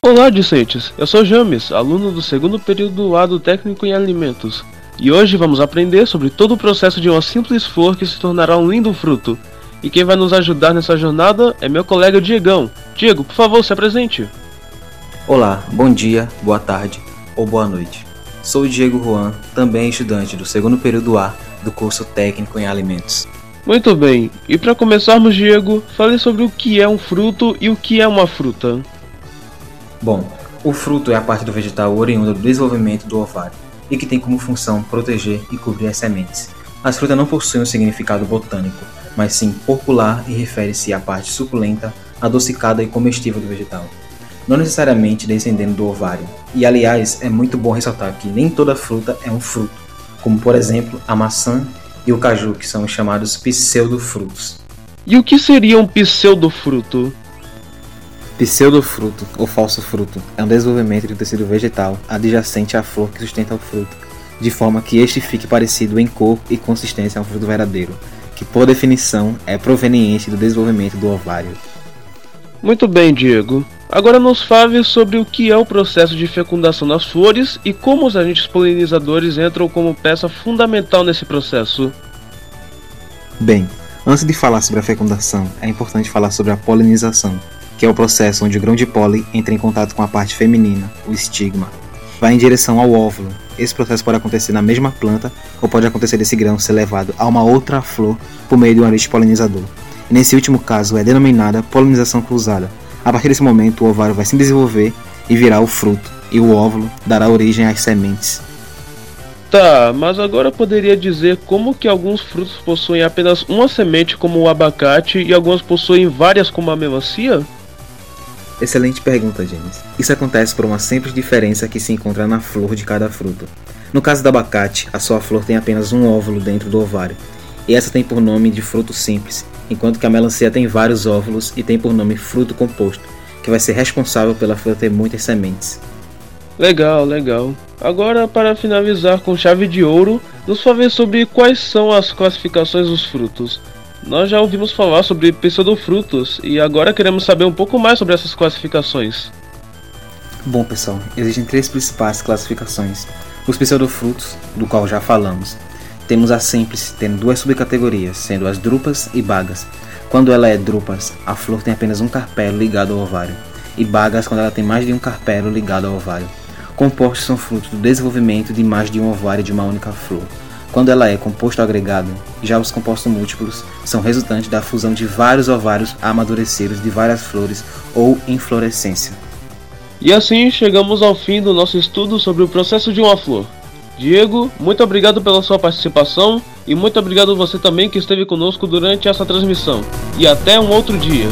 Olá, discentes! Eu sou James, aluno do segundo período do lado técnico em alimentos. E hoje vamos aprender sobre todo o processo de uma simples flor que se tornará um lindo fruto. E quem vai nos ajudar nessa jornada é meu colega Diegão. Diego, por favor, se apresente. Olá, bom dia, boa tarde ou boa noite. Sou o Diego Juan, também estudante do segundo período A do curso técnico em alimentos. Muito bem, e para começarmos, Diego, fale sobre o que é um fruto e o que é uma fruta. Bom, o fruto é a parte do vegetal oriunda do desenvolvimento do ovário e que tem como função proteger e cobrir as sementes. As frutas não possuem um significado botânico, mas sim popular e refere-se à parte suculenta, adocicada e comestível do vegetal, não necessariamente descendendo do ovário. E aliás, é muito bom ressaltar que nem toda fruta é um fruto, como por exemplo a maçã e o caju, que são chamados pseudofrutos. E o que seria um pseudofruto? Pseudofruto ou falso fruto é um desenvolvimento de um tecido vegetal adjacente à flor que sustenta o fruto, de forma que este fique parecido em cor e consistência a um fruto verdadeiro, que por definição é proveniente do desenvolvimento do ovário. Muito bem, Diego. Agora nos fale sobre o que é o processo de fecundação das flores e como os agentes polinizadores entram como peça fundamental nesse processo. Bem, antes de falar sobre a fecundação, é importante falar sobre a polinização, que é o processo onde o grão de pólen entra em contato com a parte feminina, o estigma, vai em direção ao óvulo. Esse processo pode acontecer na mesma planta ou pode acontecer desse grão ser levado a uma outra flor por meio de um ariste polinizador. E nesse último caso é denominada polinização cruzada. A partir desse momento, o ovário vai se desenvolver e virar o fruto, e o óvulo dará origem às sementes. Tá, mas agora poderia dizer como que alguns frutos possuem apenas uma semente como o abacate e alguns possuem várias como a melancia? Excelente pergunta, James. Isso acontece por uma simples diferença que se encontra na flor de cada fruto. No caso do abacate, a sua flor tem apenas um óvulo dentro do ovário, e essa tem por nome de fruto simples, enquanto que a melancia tem vários óvulos e tem por nome fruto composto, que vai ser responsável pela flor ter muitas sementes. Legal, legal. Agora, para finalizar com chave de ouro, nos fale sobre quais são as classificações dos frutos. Nós já ouvimos falar sobre pseudofrutos e agora queremos saber um pouco mais sobre essas classificações. Bom, pessoal, existem três principais classificações. Os pseudofrutos, do qual já falamos. Temos a simples, tendo duas subcategorias, sendo as drupas e bagas. Quando ela é drupas, a flor tem apenas um carpelo ligado ao ovário, e bagas quando ela tem mais de um carpelo ligado ao ovário. Compostos são frutos do desenvolvimento de mais de um ovário de uma única flor. Quando ela é composto agregado, já os compostos múltiplos são resultantes da fusão de vários ovários amadurecidos de várias flores ou inflorescência. E assim chegamos ao fim do nosso estudo sobre o processo de uma flor. Diego, muito obrigado pela sua participação e muito obrigado você também que esteve conosco durante essa transmissão. E até um outro dia.